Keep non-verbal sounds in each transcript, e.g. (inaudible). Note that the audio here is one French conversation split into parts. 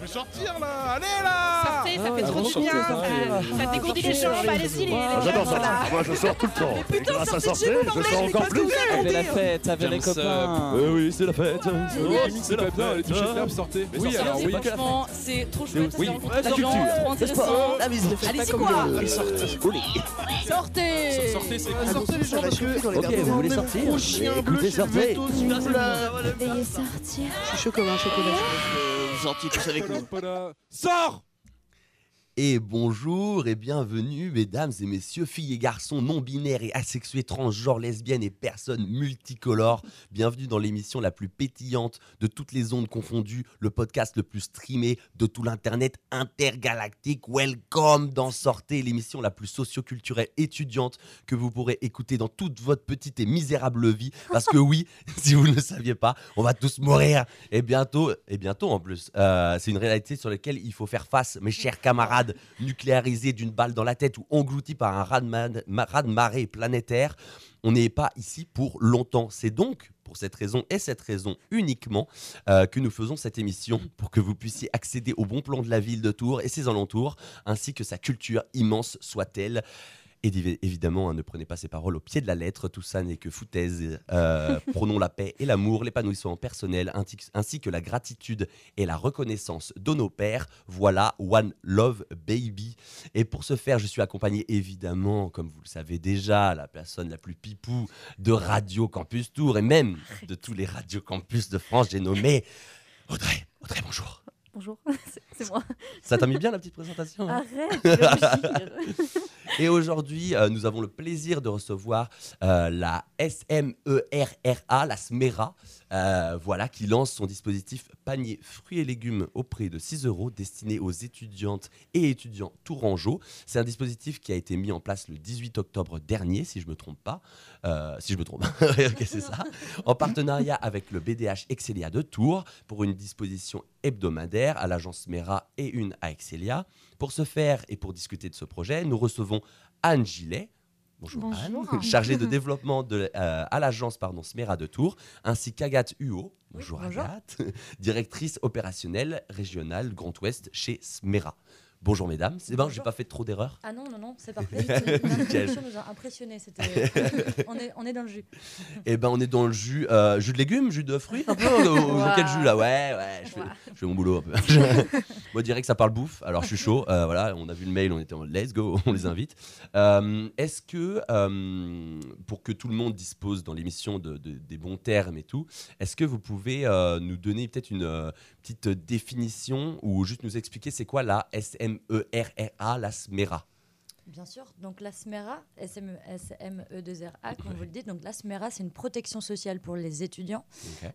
Faut sortir là Allez là Sortez, ça fait Ah, trop du bien. Ça, ça dégourdit les jambes, allez-y les les J'adore ça. Moi, je sors tout le temps. Et grâce à sortir, je sors encore plus. Avec la fête, avec les J'aime ça. copains. Oui, oui, c'est la fête. C'est la les fête. sortez. Oui, alors oui. Franchement, c'est trop chouette. Oui, c'est la culture. trop intéressant. La Allez-y quoi Sortez, Sortez c'est Sortez les gens parce que... Ok, vous voulez sortir Gros chien bleu, Écoutez, sortez. Veuillez sortir. Je suis chaud comme un chocolat. Sors Et bonjour et bienvenue, mesdames et messieurs, filles et garçons non binaires et asexués, transgenres, lesbiennes et personnes multicolores. Bienvenue dans l'émission la plus pétillante de toutes les ondes confondues, le podcast le plus streamé de tout l'internet intergalactique. Welcome dans Sortez, l'émission la plus socioculturelle étudiante que vous pourrez écouter dans toute votre petite et misérable vie. Parce que oui, (laughs) si vous ne le saviez pas, on va tous mourir. Et bientôt, et bientôt en plus, euh, c'est une réalité sur laquelle il faut faire face, mes chers camarades, nucléarisés d'une balle dans la tête ou engloutis par un raz-de-ma- ma- raz-de-marée planétaire. On n'est pas ici pour longtemps. C'est donc pour cette raison et cette raison uniquement euh, que nous faisons cette émission pour que vous puissiez accéder au bon plan de la ville de Tours et ses alentours, ainsi que sa culture immense soit-elle. Et évidemment, hein, ne prenez pas ces paroles au pied de la lettre, tout ça n'est que foutaise. Euh, (laughs) prenons la paix et l'amour, l'épanouissement personnel, ainsi, que la gratitude et la reconnaissance de nos pères. Voilà, One Love Baby. Et pour ce faire, je suis accompagné évidemment, comme vous le savez déjà, la personne la plus pipou de Radio Campus Tour et même de tous les Radio Campus de France, j'ai nommé Audrey. Audrey, bonjour. Bonjour, (laughs) c'est- moi. Ça t'a mis bien la petite présentation hein? Arrête. (laughs) Et aujourd'hui, euh, nous avons le plaisir de recevoir euh, la SMERRA, la SMERA, euh, voilà, qui lance son dispositif panier fruits et légumes au prix de 6 euros destiné aux étudiantes et étudiants tourangeaux. C'est un dispositif qui a été mis en place le 18 octobre dernier, si je ne me trompe pas. Si je me trompe, (laughs) c'est ça. En partenariat avec le BDH Excelia de Tours pour une disposition hebdomadaire à l'agence MERA et une à Excelia. Pour ce faire et pour discuter de ce projet, nous recevons Anne Gillet. Bonjour, Bonjour. Anne, (laughs) chargée de (laughs) développement de, euh, à l'agence pardon, Smera de Tours, ainsi qu'Agathe Huot. Bonjour, bonjour. Agathe, (laughs) directrice opérationnelle régionale Grand Ouest chez Smera. Bonjour mesdames, c'est bon, j'ai pas fait trop d'erreurs. Ah non, non, non, c'est (laughs) parfait. L'introduction nous a impressionnés. On, est, on est dans le jus. Eh ben on est dans le jus, euh, jus de légumes, jus de fruits, un peu. Dans quel jus là Ouais, ouais, je fais, Ouah. je fais mon boulot un peu. (laughs) Moi, je dirais que ça parle bouffe, alors je suis chaud. euh, voilà, on a vu le mail, on était en let's go, (laughs) on les invite. Euh, Est-ce que, euh, pour que tout le monde dispose dans l'émission de, de- des bons termes et tout, est-ce que vous pouvez nous donner peut-être une petite définition ou juste nous expliquer c'est quoi la S-M-E-R-R-A, la SMERA Bien sûr. Donc la SMERA, SME, SME2RA, comme vous le dites. Donc la SMERA, c'est une protection sociale pour les étudiants.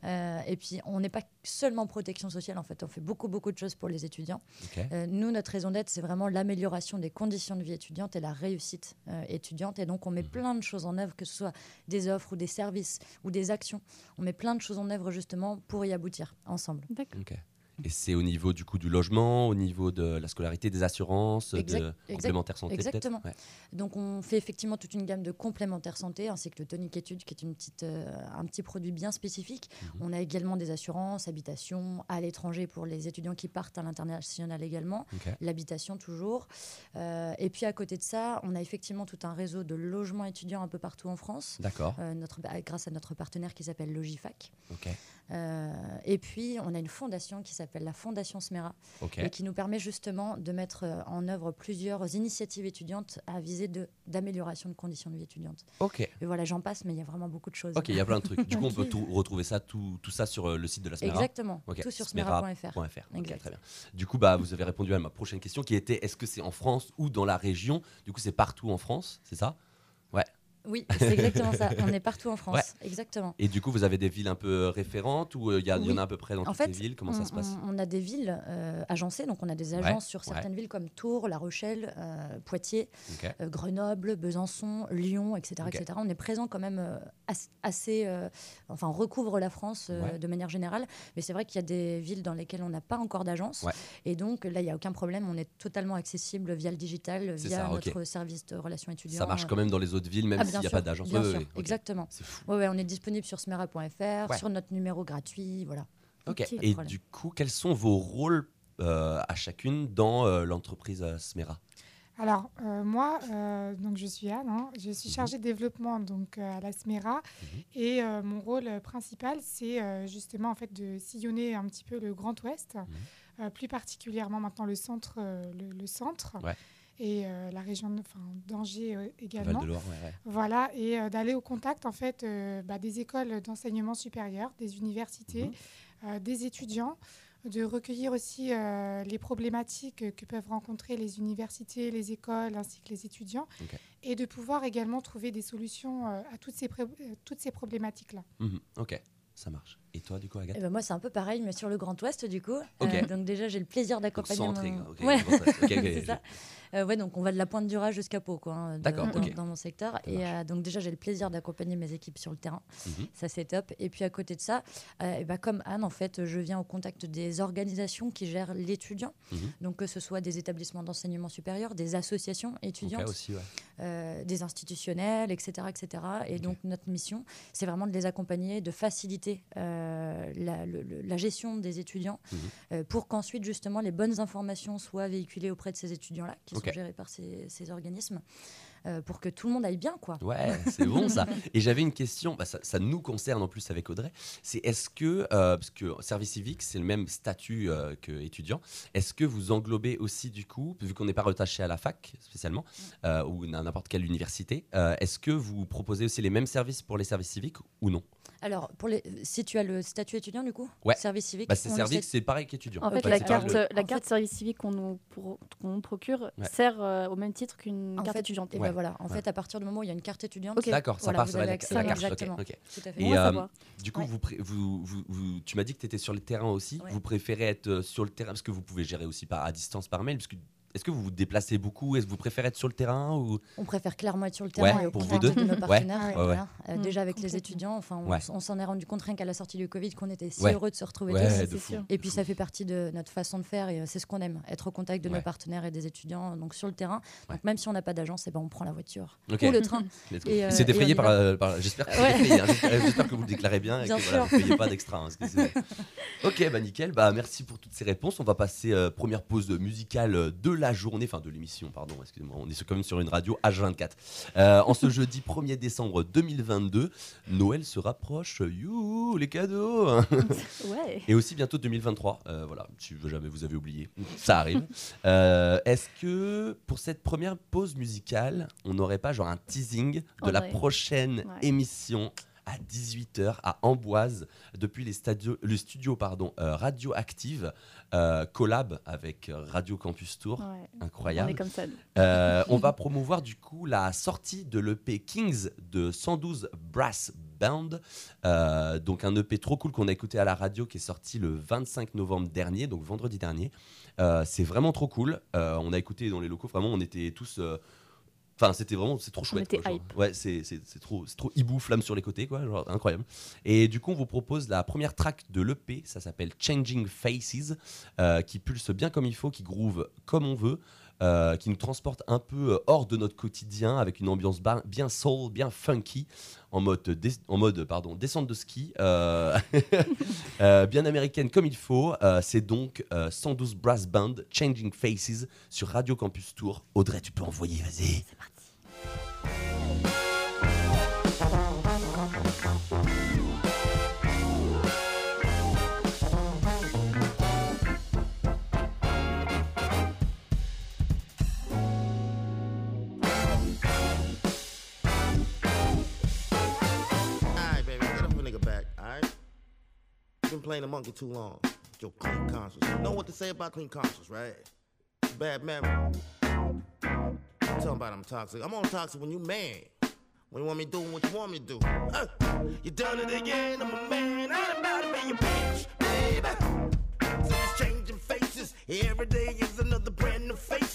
Euh, et puis, on n'est pas seulement protection sociale, en fait. On fait beaucoup, beaucoup de choses pour les étudiants. Euh, nous, notre raison d'être, c'est vraiment l'amélioration des conditions de vie étudiante et la réussite euh, étudiante. Et donc, on met plein de choses en œuvre, que ce soit des offres ou des services ou des actions. On met plein de choses en œuvre, justement, pour y aboutir ensemble. Ok. Et c'est au niveau du coup du logement, au niveau de la scolarité, des assurances, Exact- de complémentaires santé exactement. Ouais. Donc, on fait effectivement toute une gamme de complémentaires santé, ainsi que le tonic étude, qui est une petite, euh, un petit produit bien spécifique. Mhm. On a également des assurances, habitation, à l'étranger pour les étudiants qui partent à l'international également, Ok. l'habitation toujours. Euh, et puis, à côté de ça, on a effectivement tout un réseau de logements étudiants un peu partout en France. D'accord. euh, bah, grâce à notre partenaire qui s'appelle Logifac. Ok. Euh, et puis, on a une fondation qui s'appelle la Fondation Smera et qui nous permet justement de mettre euh, en œuvre plusieurs initiatives étudiantes à viser d'amélioration de, conditions de vie étudiantes. Ok. Et voilà, j'en passe, mais il y a vraiment beaucoup de choses. Ok, il y a plein de trucs. Du coup, on peut (laughs) tout, retrouver ça, tout, tout ça sur euh, le site de la Smera. Exactement, Ok, tout sur smera.fr. smera.fr. Ok, Exact. très bien. Du coup, bah, vous avez répondu à ma prochaine question qui était est-ce que c'est en France ou dans la région? Du coup, c'est partout en France, c'est ça? Oui, c'est exactement ça. On est partout en France. Ouais. Exactement. Et du coup, vous avez des villes un peu référentes ou euh, il y, en a à peu près dans En toutes fait, les villes? Comment on, ça se passe? on- on a des villes euh, agencées, donc on a des agences sur ouais. certaines villes comme Tours, La Rochelle, euh, Poitiers, euh, Grenoble, Besançon, Lyon, etc., etc. On est présent quand même euh, as- assez, euh, enfin, on recouvre la France euh, de manière générale, mais c'est vrai qu'il y a des villes dans lesquelles on n'a pas encore d'agence, et donc là, il n'y a aucun problème, on est totalement accessible via le digital, via ça, notre service de relations étudiants. Ça marche quand même dans les autres villes, même Ah, bien n'y a sûr, pas d'agence. bien sûr, exactement. Fou. Ouais, on est disponible sur smera.fr, Ouais. sur notre numéro gratuit, voilà. Ok. Et du coup, quels sont vos rôles euh, à chacune dans euh, l'entreprise euh, Smera? Alors, euh, moi, euh, donc je suis Anne, hein, je suis Mhm. chargée de développement donc, euh, à la SMERA Mhm. et euh, mon rôle principal, c'est euh, justement en fait, de sillonner un petit peu le Grand Ouest, Mhm. euh, plus particulièrement maintenant le centre, euh, le, le centre Ouais. Et euh, la région de- d'Angers euh, également. Val-de-Loire. ouais, ouais. Voilà, et euh, d'aller au contact en fait bah, des écoles d'enseignement supérieur, des universités, Mhm. des étudiants, de recueillir aussi euh, les problématiques que peuvent rencontrer les universités, les écoles ainsi que les étudiants, et de pouvoir également trouver des solutions euh, à toutes ces, toutes ces problématiques-là. Mhm, Ok, ça marche. Et toi, du coup, Agathe Eh ben, moi, c'est un peu pareil, mais sur le Grand Ouest, du coup. Euh, donc, déjà, j'ai le plaisir d'accompagner. mon- ok, Ouais. Grand Ouest. Ok, ok, (laughs) c'est je- ça. Euh, ouais, donc on va de la pointe du Raz jusqu'à Pau, quoi, hein, de- dans, mon secteur. Et euh, donc déjà, j'ai le plaisir d'accompagner mes équipes sur le terrain. Mhm. Ça, c'est top. Et puis à côté de ça, ben, comme Anne, en fait, je viens au contact des organisations qui gèrent l'étudiant. Mhm. Donc que ce soit des établissements d'enseignement supérieur, des associations étudiantes, Ok, aussi, ouais. des institutionnels, etc. etc. Et donc notre mission, c'est vraiment de les accompagner, de faciliter euh, la, le- le- la gestion des étudiants Mhm. euh, pour qu'ensuite justement les bonnes informations soient véhiculées auprès de ces étudiants-là, qui sont gérés par ces, ces organismes, euh, pour que tout le monde aille bien. quoi. Ouais, c'est bon ça. (laughs) Et j'avais une question, bah, ça, ça nous concerne en plus avec Audrey. C'est est-ce que, euh, parce que service civique, c'est le même statut euh, que étudiant, est-ce que vous englobez aussi du coup, vu qu'on n'est pas rattaché à la fac spécialement, euh, ou à n'importe quelle université, euh, est-ce que vous proposez aussi les mêmes services pour les services civiques ou non? Alors, pour les, si tu as le statut étudiant, du coup, Ouais. service civique, bah, C'est service, pareil qu'étudiant. En fait, la carte, le- la En carte fait- service civique qu'on nous, pour- procure Ouais. sert euh, au même titre qu'une carte fait, étudiante. Et Ouais. ben voilà, en Ouais. fait, à partir du moment où il y a une carte étudiante, Ok. D'accord, ça Voilà, part vous sur la, avez la accès, carte. exactement. tout à fait. Et, euh. Du coup, Ouais. vous, pré- vous, vous- vous- tu m'as dit que tu étais sur le terrain aussi. Ouais. Vous préférez être euh, sur le terrain parce que vous pouvez gérer aussi par, à distance par mail. Parce que, est-ce que vous vous déplacez beaucoup? Est-ce que vous préférez être sur le terrain ou... On préfère clairement être sur le terrain Ouais, et au pour vous contact deux. de nos partenaires. ouais, ouais. voilà. Euh, Mm, déjà avec les étudiants, enfin, on, s'en est rendu compte rien qu'à la sortie du Covid qu'on était si Ouais. heureux de se retrouver Ouais, tous. de fou. Et puis fou. ça fait partie de notre façon de faire et euh, c'est ce qu'on aime, être au contact de Ouais. nos partenaires et des étudiants, donc sur le terrain. Ouais. Donc même si on n'a pas d'agence, eh ben, on prend la voiture ou le train. (laughs) Let's go. Et, euh, c'est et défrayé par, euh, par- J'espère que, c'est Ouais. défrayé, hein. J'espère- que vous le déclarez bien et que vous ne payez pas d'extra. hein, (laughs) ok, bah nickel. Bah, merci pour toutes ces réponses. On va passer euh, première pause musicale euh, de la journée, enfin de l'émission, pardon. Excusez-moi. On est quand même sur une radio H24. Euh, en ce jeudi 1er décembre 2022, Noël se rapproche. You, les cadeaux. (laughs) Ouais. Et aussi bientôt 2023. Euh, voilà, si jamais vous avez oublié, ça arrive. Euh, Est-ce que pour cette première pause musicale, on n'aurait pas genre un teasing de la Ouais. prochaine Ouais. émission à 18h à Amboise depuis les stadios, le studio pardon, euh, Radioactive, euh, collab avec Radio Campus Tour. Ouais. On Incroyable. est comme ça. Euh, on va promouvoir du coup la sortie de l'EP Kings de 112 Brass Band. Euh, donc un EP trop cool qu'on a écouté à la radio qui est sorti le 25 novembre dernier, donc vendredi dernier. C'est vraiment trop cool. On a écouté dans les locaux, vraiment on était tous... Enfin, c'était vraiment, c'est trop chouette. quoi. Ouais, c'est c'est- c'est trop, c'est trop hibou, flamme sur les côtés, quoi, genre incroyable. Et du coup, on vous propose la première track de l'EP, ça s'appelle Changing Faces, euh, qui pulse bien comme il faut, qui groove comme on veut, euh, qui nous transporte un peu euh, hors de notre quotidien avec une ambiance bien soul, bien funky, en mode, en mode pardon, descente de ski, euh, (laughs) euh, bien américaine comme il faut. C'est donc euh, 112 Brass Band, Changing Faces sur Radio Campus Tour. Audrey, tu peux envoyer, vas-y. Baby, playing the monkey too long. Your clean conscience. You know what to say about clean conscience, right? Bad memory. Talking about I'm toxic. I'm on toxic when you mad. When you want me doing what you want me to do. Uh, you done it again, I'm a man. I ain't about to be your bitch, baby. It's changing faces. Every day is another brand new facelift.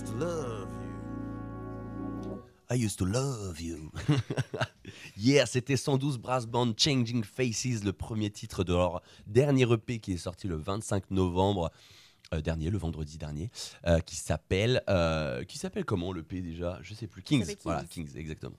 Used to love you. I used to love you. (laughs) Hier, c'était 112 Brass Band Changing Faces, le premier titre de leur dernier EP qui est sorti le 25 novembre dernier, le vendredi dernier, euh, qui s'appelle euh, qui s'appelle comment le P déjà? Je sais plus. Kings. Voilà, Kings, exactement.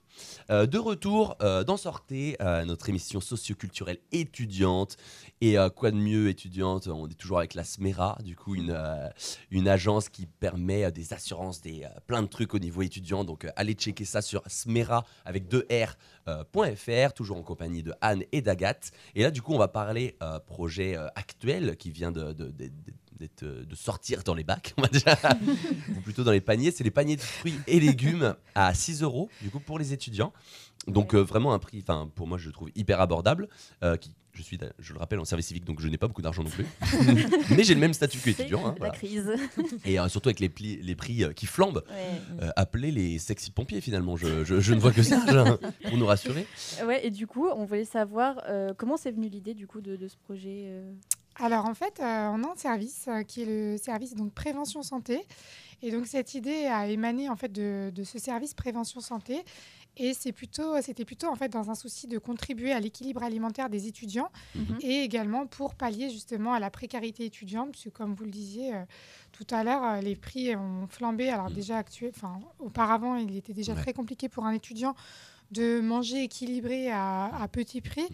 Euh, de retour euh, dans Sortez, euh, notre émission socioculturelle étudiante. Et euh, quoi de mieux étudiante? On est toujours avec la SMERA, du coup une, euh, une agence qui permet euh, des assurances, des, euh, plein de trucs au niveau étudiant. Donc euh, allez checker ça sur smera avec deux R. euh, .fr, toujours en compagnie de Anne et d'Agathe. Et là, du coup, on va parler euh, projet euh, actuel qui vient de, de- de- de- d'être, euh, de sortir dans les bacs, (laughs) on va dire, ou plutôt dans les paniers. C'est les paniers de fruits et légumes à 6 euros, du coup, pour les étudiants. Donc, euh, vraiment un prix, enfin, pour moi, je le trouve hyper abordable. euh, qui, je suis, je le rappelle, en service civique, donc je n'ai pas beaucoup d'argent non plus. (laughs) Mais j'ai le même statut qu'étudiant. hein, la voilà. crise. (laughs) Et euh, surtout avec les, pli- les prix euh, qui flambent. Ouais. Euh, appelez les sexy pompiers finalement. Je, je- je ne vois que ça là, pour nous rassurer. Ouais, et du coup, on voulait savoir euh, comment c'est venu l'idée du coup de, de ce projet. Alors en fait, euh, on a un service euh, qui est le service donc prévention santé, et donc cette idée a émané en fait de, de ce service prévention santé, et c'est plutôt, c'était plutôt en fait dans un souci de contribuer à l'équilibre alimentaire des étudiants, Mhm. et également pour pallier justement à la précarité étudiante, puisque comme vous le disiez euh, tout à l'heure, les prix ont flambé. Alors déjà actuel, enfin auparavant, il était déjà Ouais. très compliqué pour un étudiant de manger équilibré à, à petit prix.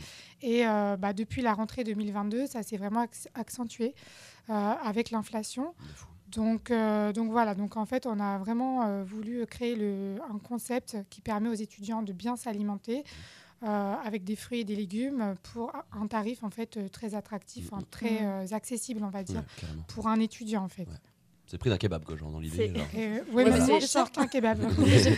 Et euh, bah, depuis la rentrée 2022, ça s'est vraiment acc- accentué euh, avec l'inflation. Donc, euh, donc voilà, donc en fait, on a vraiment euh, voulu créer le, un concept qui permet aux étudiants de bien s'alimenter euh, avec des fruits et des légumes pour un tarif en fait très attractif, hein, très euh, accessible, on va dire, Ouais, pour un étudiant en fait. C'est le prix d'un kebab, quoi, genre, dans l'idée. Euh, (laughs) ouais, Ouais, mais mais c'est cher qu'un kebab. (laughs)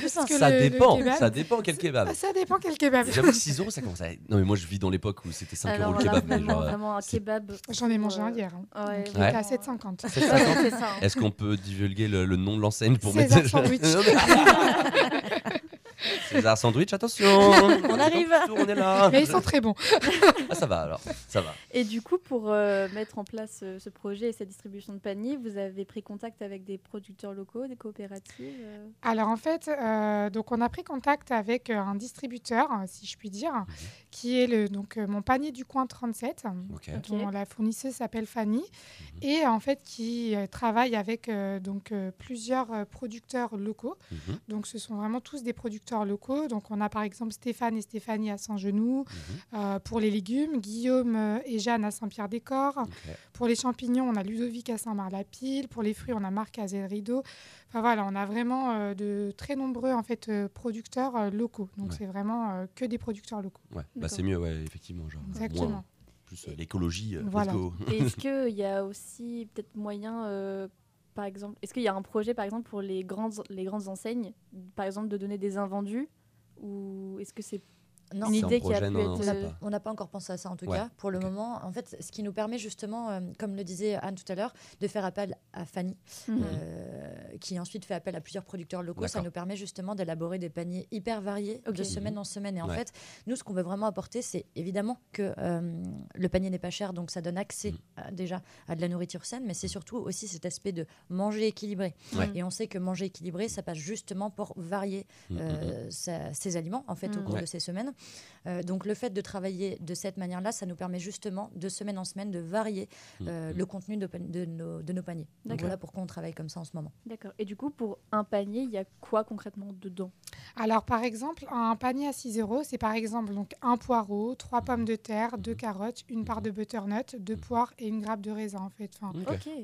Ça. Parce que Ça le- le dépend, kebab- ça dépend quel kebab. Ah, Ça dépend quel kebab. J'avoue que 6 euros, ça commence à. Non, mais moi, je vis dans l'époque où c'était 5 euros le kebab. mais vraiment, genre, euh, vraiment un kebab. J'en ai mangé un euh, hier. hein. Ouais. Donc, il Ouais. était à 7,50. 7,50. c'est ça. hein. Est-ce qu'on peut divulguer le, le nom de l'enseigne pour mettre Sandwich. (laughs) César Sandwich, attention On arrive. On est là Mais ils sont très bons. Ah, ça va alors, ça va. Et du coup, pour euh, mettre en place euh, ce projet et cette distribution de paniers, vous avez pris contact avec des producteurs locaux, des coopératives euh? Alors en fait, euh, donc on a pris contact avec un distributeur, si je puis dire, Mhm. qui est le, donc, euh, mon panier du coin 37, Ok. dont la fournisseuse s'appelle Fanny, Mhm. et en fait qui euh, travaille avec euh, donc, euh, plusieurs producteurs locaux. Mhm, Donc ce sont vraiment tous des producteurs locaux. Donc on a par exemple Stéphane et Stéphanie à Saint-Genoux mhm. euh, pour les légumes, Guillaume euh, et Jeanne à Saint-Pierre-des-Corps. Pour les champignons, on a Ludovic à Saint-Marc-la-Pile. Pour les fruits, on a Marc à Zé-le-Rideau. Enfin voilà, on a vraiment euh, de très nombreux en fait euh, producteurs euh, locaux. Donc Ouais. c'est vraiment euh, que des producteurs locaux. Ouais, bah c'est mieux, ouais, effectivement. Genre, Exactement. moins, plus euh, l'écologie, euh, Voilà. (laughs) Est-ce qu'il y a aussi peut-être moyen, euh, exemple, est-ce qu'il y a un projet, par exemple, pour les grandes, les grandes enseignes, par exemple, de donner des invendus Ou est-ce que c'est Non, une un idée qui a pu non, être. On n'a pas encore pensé à ça en tout Ouais, cas. Pour le moment, en fait, ce qui nous permet justement, euh, comme le disait Anne tout à l'heure, de faire appel à Fanny, Mhm. euh, qui ensuite fait appel à plusieurs producteurs locaux. Ça nous permet justement d'élaborer des paniers hyper variés de semaine en semaine. Et en Ouais. fait, nous, ce qu'on veut vraiment apporter, c'est évidemment que euh, le panier n'est pas cher, donc ça donne accès Mhm. à- déjà à de la nourriture saine, mais c'est surtout aussi cet aspect de manger équilibré. Ouais. Et on sait que manger équilibré, ça passe justement pour varier sa- ses aliments en fait au cours Ouais. de ces semaines. Euh, donc le fait de travailler de cette manière-là, ça nous permet justement de semaine en semaine de varier Mm, euh, mm. le contenu de, nos, de nos paniers. Donc voilà pourquoi on travaille comme ça en ce moment. D'accord. Et du coup, pour un panier, il y a quoi concrètement dedans? Alors par exemple, un panier à 6 euros, c'est par exemple donc un poireau, trois pommes de terre, deux carottes, une part de butternut, deux poires et une grappe de raisin en fait. Enfin.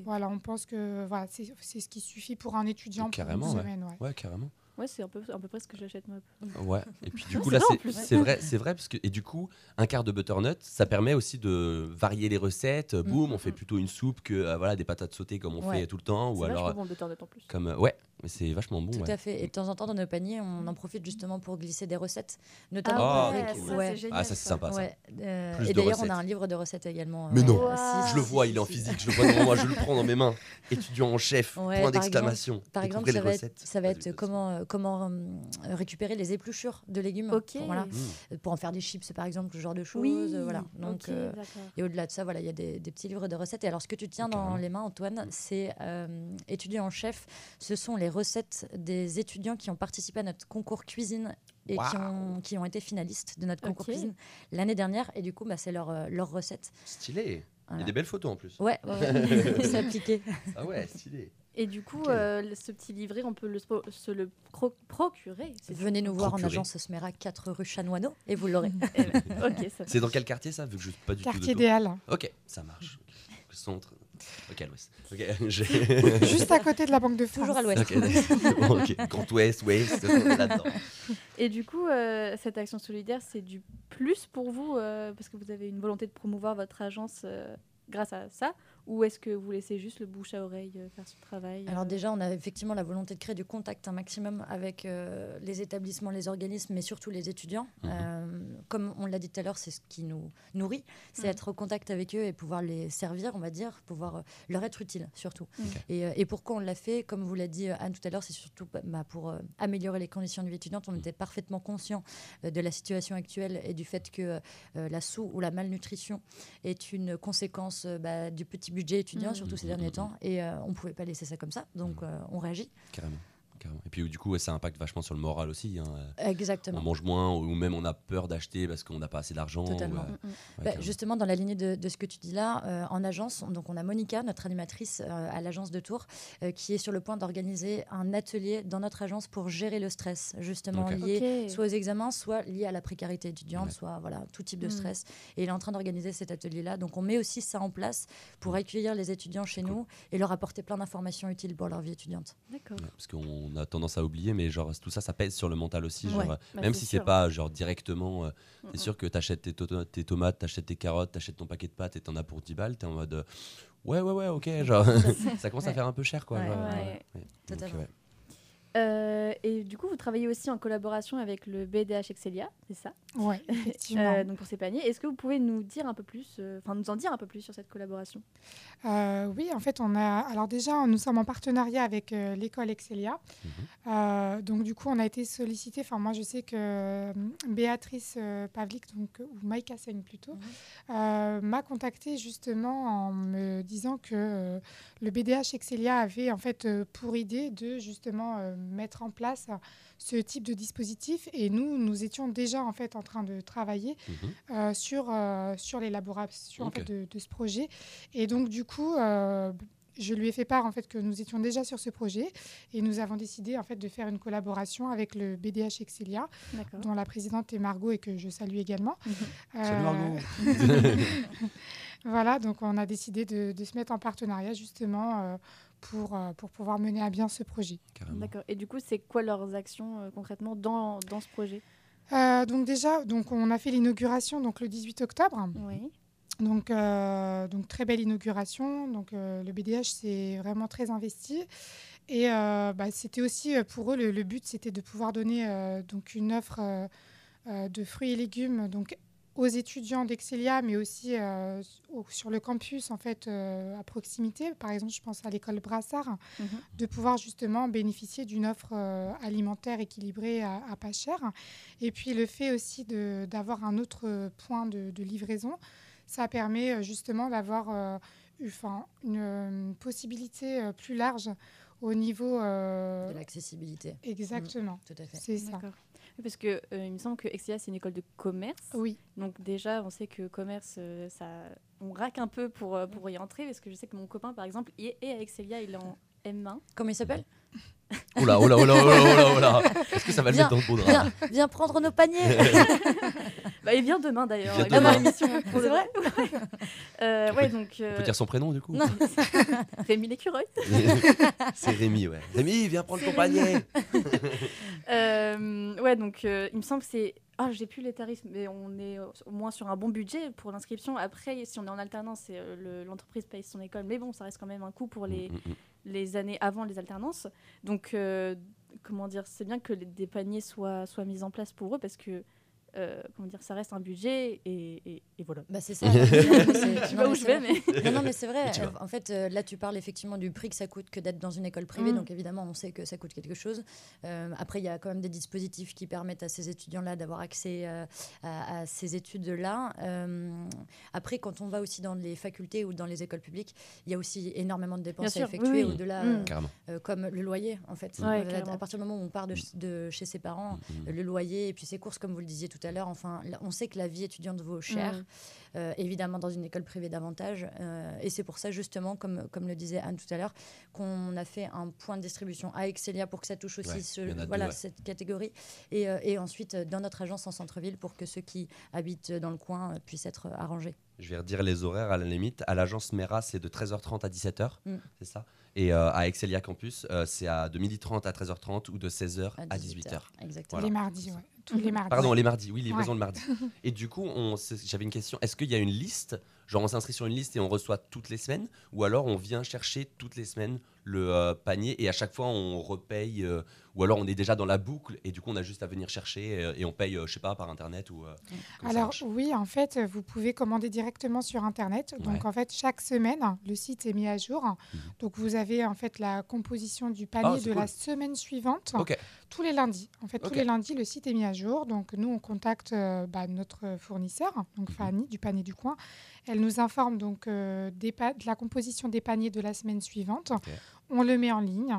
Voilà, on pense que voilà, c'est c'est ce qui suffit pour un étudiant pour Carrément, une ouais. semaine. ouais. Ouais, carrément. Ouais, c'est un peu, à peu près ce que j'achète moi. Ouais. Et puis du Ouais, coup là c'est vrai, c'est vrai parce que et du coup un quart de butternut, ça permet aussi de varier les recettes. Boum, on fait plutôt une soupe que euh, voilà des patates sautées comme on fait tout le temps ou alors bon le butternut en plus. comme euh, ouais, c'est vachement bon. Tout ouais. à fait. Et de temps en temps dans nos paniers, on en profite justement pour glisser des recettes, notamment Ah, pour- ouais, avec- ça, ouais. génial. Ah ça c'est sympa ça. Ouais, euh, Plus et de d'ailleurs, on recettes. a un livre de recettes également. Mais euh, non, si, Je le vois, si, il est en si. physique, je le vois devant moi, je le prends dans mes mains. (laughs) Étudiant en chef, Ouais, point d'exclamation. Par exemple, ça les va, être, recettes. ça va être comment, euh, comment euh, récupérer les épluchures de légumes. Ok. Pour, voilà, Mmh. pour en faire des chips, par exemple, ce genre de choses. Oui. voilà. Donc, ok, d'accord. et au-delà de ça, voilà, il y a des, des petits livres de recettes. Et alors, ce que tu tiens dans les mains, Antoine, c'est étudiant en chef. Ce sont les recettes des étudiants qui ont participé à notre concours cuisine et qui, ont, qui ont été finalistes de notre concours cuisine l'année dernière. Et du coup, bah, c'est leur, euh, leur recette. Stylé. Il y a des belles photos en plus. Ouais, ouais, ouais. (laughs) (laughs) c'est appliqué. Ah ouais, stylé. Et du coup, euh, le- ce petit livret, on peut le, se le pro- procurer. Venez nous voir en agence Smera 4 rue Chanoineau et vous l'aurez. (laughs) Eh ben, ok, ça C'est dans quel quartier ça Vu que je suis pas du Quartier tout des Halles, Ok, ça marche. Centre. Ok, à l'ouest. (laughs) (laughs) Juste à côté de la Banque de France. Toujours à l'ouest. Ok, (laughs) ok. Grand Ouest, Ouest, là-dedans. Et du coup, euh, cette action solidaire, c'est du plus pour vous euh, parce que vous avez une volonté de promouvoir votre agence euh, grâce à ça Ou est-ce que vous laissez juste le bouche à oreille euh, faire son travail Alors euh, déjà, on a effectivement la volonté de créer du contact un maximum avec euh, les établissements, les organismes, mais surtout les étudiants. Mhm. Euh, comme on l'a dit tout à l'heure, c'est ce qui nous nourrit, c'est Mhm. être au contact avec eux et pouvoir les servir, on va dire, pouvoir leur être utile surtout. Et, et pourquoi on l'a fait? Comme vous l'a dit Anne tout à l'heure, c'est surtout bah, pour euh, améliorer les conditions de vie étudiante. On était parfaitement conscient euh, de la situation actuelle et du fait que euh, la sous ou la malnutrition est une conséquence euh, bah, du petit budget étudiant, Mhm. surtout ces derniers temps. Et euh, on ne pouvait pas laisser ça comme ça, donc euh, on réagit. Carrément. Carrément. Et puis du coup, ouais, ça impacte vachement sur le moral aussi. hein. Exactement. On mange moins ou même on a peur d'acheter parce qu'on n'a pas assez d'argent. Totalement. ou, euh, Mm, mm. ouais, Bah, justement, dans la lignée de, de ce que tu dis là, euh, en agence, donc on a Monica, notre animatrice euh, à l'agence de Tours, euh, qui est sur le point d'organiser un atelier dans notre agence pour gérer le stress, justement Ok. lié soit aux examens, soit lié à la précarité étudiante, Ouais. soit voilà tout type de Mm. stress. Et il est en train d'organiser cet atelier-là. Donc on met aussi ça en place pour accueillir les étudiants chez cool. nous et leur apporter plein d'informations utiles pour leur vie étudiante. D'accord. Ouais, parce qu'on a tendance à oublier, mais genre tout ça, ça pèse sur le mental aussi. Genre, Ouais. euh, Bah, même si c'est pas genre directement, euh, Mm, c'est mm. sûr que t'achètes tes, to- tes tomates, t'achètes tes carottes, t'achètes ton paquet de pâtes et t'en as pour 10 balles, t'es en mode euh, ouais, ouais, ouais, ok, (laughs) genre (laughs) ça commence à faire un peu cher quoi. Ouais, genre. Donc. Euh, et du coup, vous travaillez aussi en collaboration avec le BDH Excelia, c'est ça? Ouais, (laughs) effectivement. Euh, Donc pour ces paniers, est-ce que vous pouvez nous dire un peu plus, euh, enfin nous en dire un peu plus sur cette collaboration? Euh, oui, en fait, on a. Alors déjà, nous sommes en partenariat avec euh, l'école Excelia. Mhm. Euh, donc du coup, on a été sollicité. Enfin, moi, je sais que euh, Béatrice euh, Pavlik, donc ou Maïka Seigne plutôt, Mhm. euh, m'a contacté justement en me disant que euh, le BDH Excelia avait en fait euh, pour idée de justement euh, mettre en place ce type de dispositif. Et nous, nous étions déjà en fait en train de travailler Mhm. euh, sur, euh, sur l'élaboration en fait, de, de ce projet. Et donc, du coup, euh, je lui ai fait part en fait, que nous étions déjà sur ce projet et nous avons décidé en fait, de faire une collaboration avec le BDH Excelia, dont la présidente est Margot et que je salue également. Mhm. Salut Margot. (laughs) voilà, donc on a décidé de, de se mettre en partenariat justement euh, pour, euh, pour pouvoir mener à bien ce projet. D'accord. Et du coup, c'est quoi leurs actions euh, concrètement dans, dans ce projet? Euh, donc déjà, donc on a fait l'inauguration donc le 18 octobre. Oui. Donc, euh, donc très belle inauguration. Donc euh, le BDH s'est vraiment très investi. Et euh, bah, c'était aussi pour eux le, le but, c'était de pouvoir donner euh, donc une offre de fruits et légumes donc aux étudiants d'Excelia, mais aussi euh, au- sur le campus en fait euh, à proximité. Par exemple, je pense à l'école Brassard, Mhm. de pouvoir justement bénéficier d'une offre euh, alimentaire équilibrée à, à pas cher. Et puis le fait aussi de- d'avoir un autre point de, de livraison, ça permet justement d'avoir euh, enfin, une, possibilité plus large au niveau... euh, De l'accessibilité. exactement, Tout à fait. c'est ça. Parce que euh, il me semble que Excelia c'est une école de commerce. Oui, Donc déjà, on sait que commerce, euh, ça, on raque un peu pour, euh, pour y entrer, parce que je sais que mon copain, par exemple, est est à Excelia, il est en M1. Comment il s'appelle? (laughs) Oula, oula, oula, oula, oula, oula. Est-ce que ça va le Viens, mettre dans le beau drap? Viens, viens prendre nos paniers (laughs) (laughs) Bah, il vient demain d'ailleurs. Il vient l'émission. pour C'est de vrai? Ouais. Euh, ouais, donc. On euh, peut dire son prénom du coup? Non. Rémi l'écureuil. C'est Rémi, ouais. Rémi, viens prendre ton panier. Euh, ouais, donc euh, il me semble que c'est. Ah, j'ai plus les tarifs, mais on est au moins sur un bon budget pour l'inscription. Après, si on est en alternance, euh, le- l'entreprise paye son école, mais bon, ça reste quand même un coût pour les, Mm, mm, mm. les années avant les alternances. Donc, euh, comment dire, c'est bien que les- des paniers soient, soient mis en place pour eux parce que, euh, comment dire, ça reste un budget et, et- et voilà. Bah, c'est ça. (laughs) Je sais pas mais où je vais, mais. Non, non, mais c'est vrai. En fait, euh, là, tu parles effectivement du prix que ça coûte que d'être dans une école privée. Mm. Donc, évidemment, on sait que ça coûte quelque chose. Euh, après, il y a quand même des dispositifs qui permettent à ces étudiants-là d'avoir accès euh, à, à ces études-là. Euh, après, quand on va aussi dans les facultés ou dans les écoles publiques, il y a aussi énormément de dépenses sûr, à effectuer oui, oui. au-delà, Mm. comme le loyer, en fait. Ouais, Euh, à partir du moment où on part de, de chez ses parents, Mm, mm. le loyer et puis ses courses, comme vous le disiez tout à l'heure. Enfin, on sait que la vie étudiante vaut cher, Mm. euh, évidemment dans une école privée davantage. euh, et c'est pour ça, justement, comme, comme le disait Anne tout à l'heure, qu'on a fait un point de distribution à Excelia pour que ça touche aussi Ouais, ce- deux, ouais. cette catégorie. Et, euh, et ensuite, dans notre agence en centre-ville, pour que ceux qui habitent dans le coin euh, puissent être arrangés. Je vais redire les horaires à la limite. À l'agence Mera, c'est de 13h30 à 17h. Mm. C'est ça? Et euh, à Excelia Campus, euh, c'est à de 12h30 à 13h30 ou de 16h à 18h. Exactement. les mardis, ouais. Tous les mardis. Pardon, les mardis. Oui, livraison Ouais. le mardi. (laughs) Et du coup, j'avais une question. Est-ce qu'il y a une liste Genre on s'inscrit sur une liste et on reçoit toutes les semaines Ou alors on vient chercher toutes les semaines le euh, panier et à chaque fois on repaye euh, Ou alors on est déjà dans la boucle et du coup on a juste à venir chercher euh, et on paye, euh, je sais pas, par internet ou... euh, Alors oui, en fait, vous pouvez commander directement sur Internet. Donc Ouais. en fait, chaque semaine, le site est mis à jour. Donc vous avez en fait la composition du panier Mhm. Ah, c'est de la semaine suivante. Tous les lundis. En fait, tous les lundis, le site est mis à jour. Donc nous, on contacte euh, bah, notre fournisseur, donc Mhm. Fanny du panier du coin. Elle nous informe donc euh, des de la composition des paniers de la semaine suivante. On le met en ligne.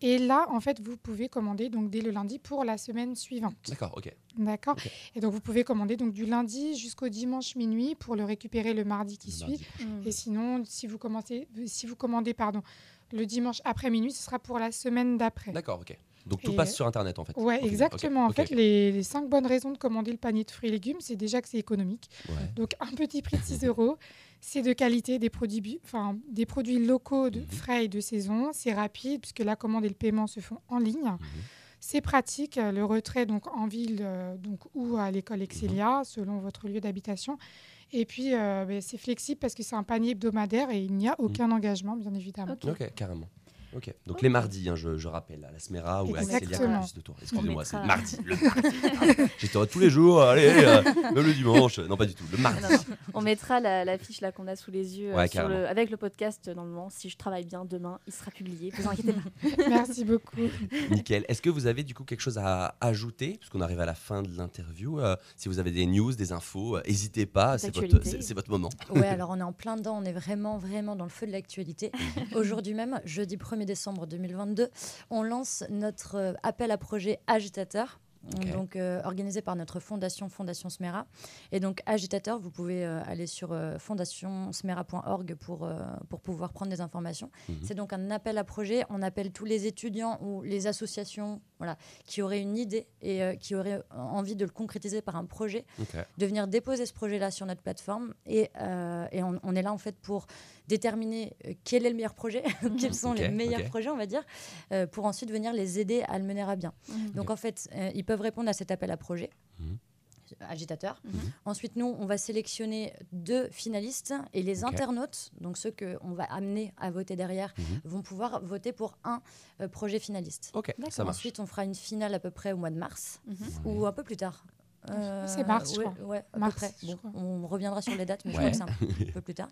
Et là, en fait, vous pouvez commander donc dès le lundi pour la semaine suivante. D'accord, ok. D'accord. Et donc vous pouvez commander donc du lundi jusqu'au dimanche minuit pour le récupérer le mardi qui Le suit. mardi. Et sinon, si vous commencez, si vous commandez pardon, le dimanche après minuit, ce sera pour la semaine d'après. D'accord, ok. Donc tout Et- passe sur internet en fait. Final. exactement. En fait, les, les cinq bonnes raisons de commander le panier de fruits et légumes, c'est déjà que c'est économique. Ouais. Donc un petit prix de 6 (laughs) euros, c'est de qualité, des produits, enfin, des produits locaux, de, Mhm. frais et de saison. C'est rapide puisque la commande et le paiement se font en ligne. Mhm. C'est pratique, le retrait donc en ville euh, donc, ou à l'école Excelia, Mhm. selon votre lieu d'habitation. Et puis, euh, ben, c'est flexible parce que c'est un panier hebdomadaire et il n'y a aucun engagement, bien évidemment. Ok. Ok, carrément. Ok. Donc les mardis, hein, je, je rappelle, à la Smera ou à Exactement. plus de tour. Excusez-moi, c'est mardi. Le mardi. (laughs) J'étais tous les jours, allez, euh, même le dimanche. Non, pas du tout, le mardi. Non, non. On mettra la, la fiche là qu'on a sous les yeux euh, Ouais, sur le, avec le podcast. Normalement, si je travaille bien demain, il sera publié. Vous inquiétez pas. (laughs) Merci beaucoup. Nickel. Est-ce que vous avez du coup quelque chose à ajouter? Puisqu'on arrive à la fin de l'interview. euh, si vous avez des news, des infos, euh, n'hésitez pas, c'est votre, votre moment. Ouais, alors on est en plein dedans, on est vraiment, vraiment dans le feu de l'actualité. (laughs) Aujourd'hui même, jeudi 1er décembre 2022, on lance notre euh, appel à projet Agitateur. Donc euh, organisé par notre fondation Fondation Smera et donc agitateur vous pouvez euh, aller sur euh, fondationsmera.org pour euh, pour pouvoir prendre des informations Mhm. c'est donc un appel à projet on appelle tous les étudiants ou les associations voilà qui auraient une idée et euh, qui auraient envie de le concrétiser par un projet de venir déposer ce projet-là sur notre plateforme. Et, euh, et on, on est là, en fait, pour déterminer quel est le meilleur projet, (laughs) quels sont les meilleurs projets, on va dire, euh, pour ensuite venir les aider à le mener à bien. Mhm. Donc, en fait, euh, ils peuvent répondre à cet appel à projet. Mhm. agitateur. Mhm. Ensuite, nous, on va sélectionner deux finalistes et les internautes, donc ceux qu'on va amener à voter derrière, Mhm. vont pouvoir voter pour un euh, projet finaliste. Ok, ça marche. Ensuite, on fera une finale à peu près au mois de mars Mhm. ou un peu plus tard. Euh, C'est mars, je ouais, crois. ouais, à Mars, peu près. je Bon, crois. on reviendra sur les dates, mais Ouais. je crois que c'est un (laughs) peu plus tard.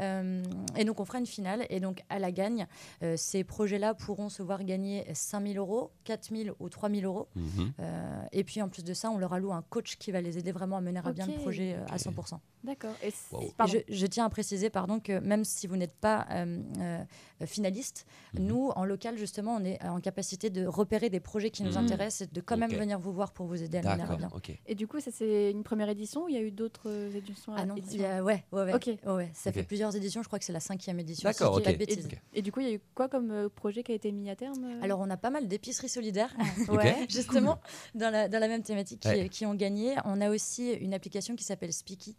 Euh, et donc, on fera une finale. Et donc, à la gagne, euh, ces projets-là pourront se voir gagner 5 000 euros, 4 000 ou 3 000 euros. Mhm. Euh, et puis, en plus de ça, on leur alloue un coach qui va les aider vraiment à mener à bien le projet euh, à Ok. 100%. D'accord. Et c- Wow. Et pardon. je, je tiens à préciser pardon, que même si vous n'êtes pas euh, euh, finaliste, Mhm. nous, en local, justement, on est en capacité de repérer des projets qui nous Mhm. intéressent et de quand même venir vous voir pour vous aider à le mener à bien. Et du coup, ça c'est une première édition ou il y a eu d'autres euh, éditions Ah non, éditions y a- ouais, ouais, ouais. Ok. Ouais, ouais, ça fait plusieurs éditions, je crois que c'est la cinquième édition. si D'accord, je dis pas ok. de bêtises. Ok. Et du coup, il y a eu quoi comme euh, projet qui a été mis à terme euh Alors, on a pas mal d'épiceries solidaires, (laughs) ouais. justement, dans la, dans la même thématique, qui, qui ont gagné. On a aussi une application qui s'appelle Speaky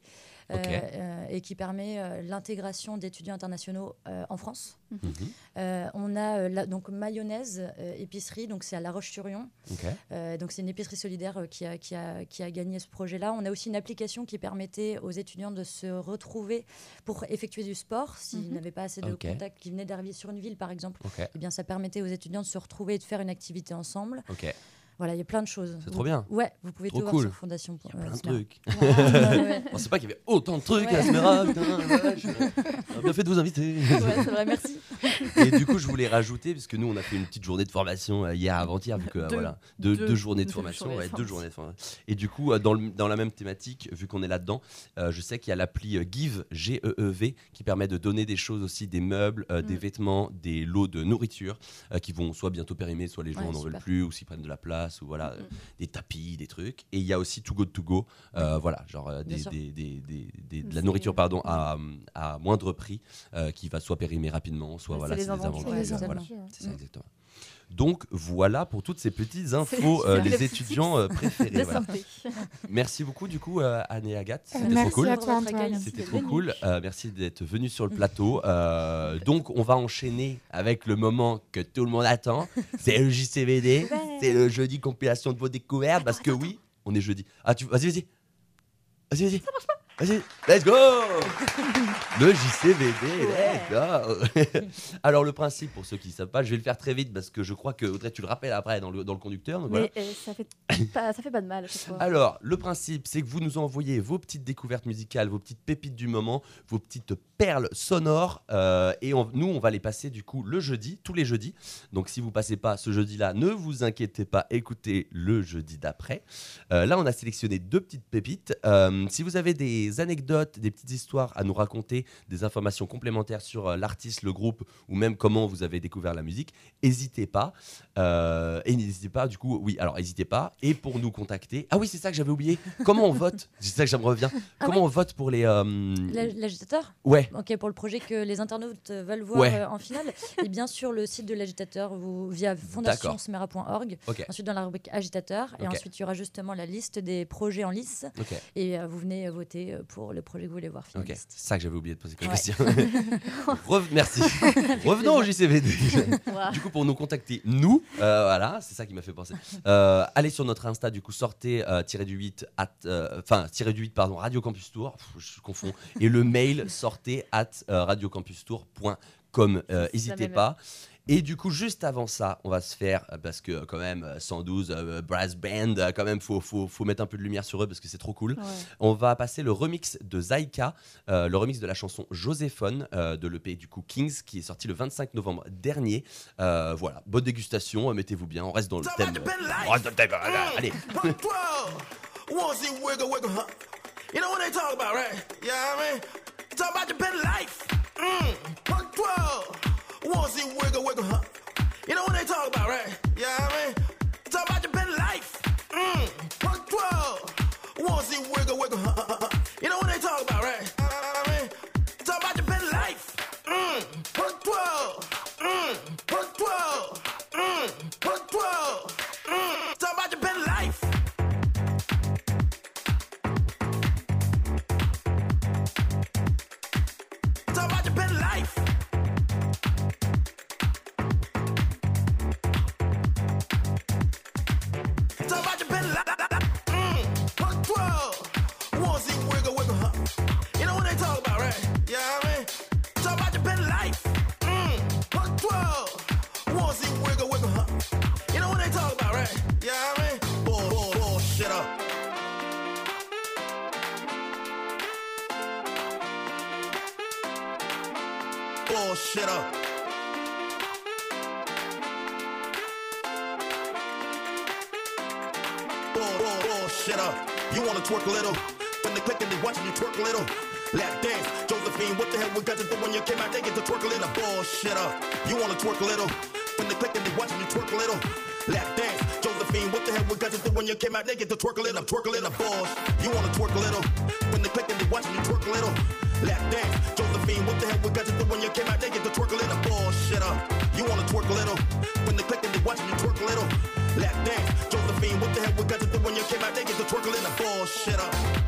euh, euh, et qui permet euh, l'intégration d'étudiants internationaux euh, en France. Mhm. Euh, on a euh, la- donc mayonnaise euh, épicerie, donc c'est à La Roche-sur-Yon. Euh, donc c'est une épicerie solidaire euh, qui, a, qui, a, qui a gagné ce projet-là. On a aussi une application qui permettait aux étudiants de se retrouver pour effectuer du sport s'ils Mhm. n'avaient pas assez de contacts, qui venaient d'arriver sur une ville par exemple. Eh bien, ça permettait aux étudiants de se retrouver et de faire une activité ensemble. Voilà, il y a plein de choses. C'est trop bien. Ouais, vous pouvez Trop tout cool. voir sur Fondation. Il y a plein de trucs. (laughs) On sait pas qu'il y avait autant de trucs à. Smera, putain, la vache. On a bien fait de vous inviter. Ouais, c'est vrai, merci. Et du coup, je voulais rajouter, parce que nous, on a fait une petite journée de formation euh, hier avant-hier, vu que euh, Deux. voilà, deux, Deux. deux journées de formation, journées de ouais, deux journées de formation. Et du coup, euh, dans, le- dans la même thématique, vu qu'on est là-dedans, euh, je sais qu'il y a l'appli Give, G-E-E-V, qui permet de donner des choses aussi, des meubles, euh, des Mm. vêtements, des lots de nourriture, euh, qui vont soit bientôt périmer, soit les gens Ouais, n'en veulent plus, ou s'ils prennent de la place, ou voilà, Mm. euh, des tapis, des trucs. Et il y a aussi Too Good To Go, euh, voilà, genre euh, des, des- des- des- des- de la nourriture, pardon, à, à moindre prix, euh, qui va soit périmer rapidement, soit Ouais, voilà, c'est des voilà. aventures, ouais. C'est ça, Mm. exactement. Donc voilà pour toutes ces petites (laughs) infos, euh, les étudiants euh, préférés. voilà. (laughs) Merci beaucoup du coup euh, Anne et Agathe, c'était trop cool. C'était d'être trop venu. cool. Euh, merci d'être venu sur le plateau. Euh, donc on va enchaîner avec le moment que tout le monde attend. C'est le JCVD. C'est le jeudi compilation de vos découvertes parce que oui, on est jeudi. Ah tu vas-y vas-y. Vas-y vas-y. Ça marche pas. Vas-y, let's go Le JCVD, let's go Alors le principe, pour ceux qui ne savent pas, je vais le faire très vite parce que je crois que Audrey, tu le rappelles après dans le, dans le conducteur. donc voilà. Mais euh, ça, fait pas, ça fait pas de mal. Alors, le principe, c'est que vous nous envoyez vos petites découvertes musicales, vos petites pépites du moment, vos petites perles sonores, euh, et on- nous, on va les passer du coup le jeudi, tous les jeudis. Donc, si vous passez pas ce jeudi-là, ne vous inquiétez pas, écoutez le jeudi d'après. Euh, là, on a sélectionné deux petites pépites. Euh, si vous avez des anecdotes, des petites histoires à nous raconter, des informations complémentaires sur euh, l'artiste, le groupe, ou même comment vous avez découvert la musique, n'hésitez pas. Euh, et n'hésitez pas, du coup, oui, alors n'hésitez pas. Et pour nous contacter, ah oui, c'est ça que j'avais oublié. Comment on vote? (laughs) C'est ça que j'aimerais revient. Ah Comment on vote pour les. euh, L'ag- L'agitateur? Ouais. Ok, pour le projet que les internautes veulent voir Ouais. euh, en finale, et bien sûr le site de l'agitateur vous, via fondationsmera.org. Ok. Ensuite dans la rubrique agitateur, et ensuite il y aura justement la liste des projets en lice, et vous venez voter pour le projet que vous voulez voir finaliste. c'est ça que j'avais oublié de poser comme Ouais. question. (laughs) Merci. Revenons au JCVD. Du coup, pour nous contacter, nous, euh, voilà, c'est ça qui m'a fait penser. Euh, allez sur notre Insta, du coup, sortez euh, tiré du 8, at, euh, enfin, tiré du 8, pardon, Radio Campus Tour, Pff, je confonds, et le mail sortez at radiocampustour.com. N'hésitez pas. Et du coup, juste avant ça, on va se faire, euh, parce que euh, quand même, euh, 112 euh, Brass Band, quand même, faut, faut, faut mettre un peu de lumière sur eux parce que c'est trop cool. Ouais. On va passer le remix de Zaika, euh, le remix de la chanson Joséphone euh, de l'EP du coup Kings qui est sorti le 25 novembre dernier. Euh, voilà, bonne dégustation, euh, mettez-vous bien, on reste dans le thème. on reste dans le thème, allez. Punk 12. Want to see wiggle, wiggle, huh? You know what they talk about, right? Yeah, I mean, talk about better life. Mm. Punk 12. To see wiggle, wiggle, huh? You know what they talk about, right? Yeah, I mean, talk about your better life. Mm. Punk 12. Want to see wiggle, wiggle, huh? Twerk a little? When they click and they watching you twerk a little. Lap dance, Josephine, what the hell we got to do when you came out? They get to twerk a little. Bullshit up. You wanna twerk a little? When they click and they watching you twerk a little. Lap dance, Josephine, what the hell we got to do when you came out? They get to twerk a little, twerk a little. Balls. You wanna twerk a little? When they click and they watching you twerk a little. Lap dance, Josephine, what the hell we got to do when you came out? They get to twerk a little. Bullshit up. You wanna twerk a little? When they click and they watching you twerk a little. Lap dance, Josephine, what the hell we got to do when you came out? They get to twerk a little. Bullshit up.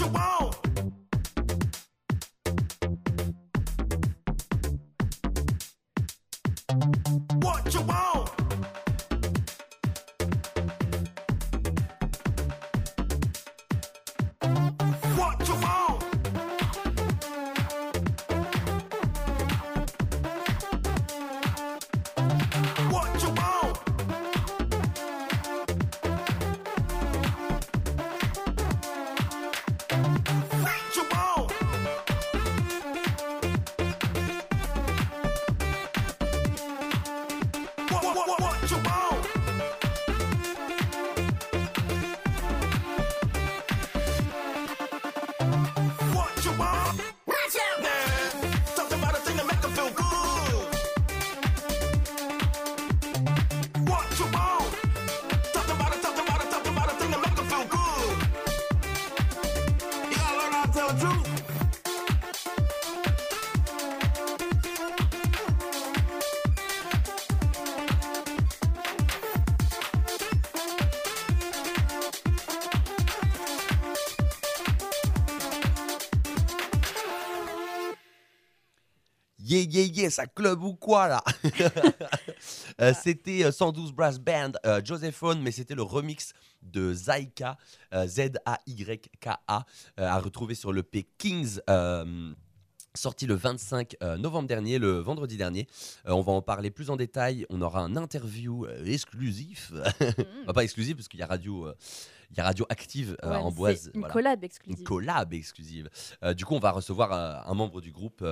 What you want? Yeah, yeah, yeah, ça club ou quoi là? (laughs) Euh, C'était euh, 112 Brass Band, euh, Josephone, mais c'était le remix de Zaika, euh, Z-A-Y-K-A, euh, à retrouver sur le P Kings. euh, Sorti le 25 euh, novembre dernier, le vendredi dernier. Euh, on va en parler plus en détail. On aura un interview exclusif. (laughs) Enfin, pas exclusif, parce qu'il y a radio, euh, il y a radio active euh, Ouais, en boise. Une voilà. collab Une exclusive. collab exclusive. Du coup, on va recevoir un membre du groupe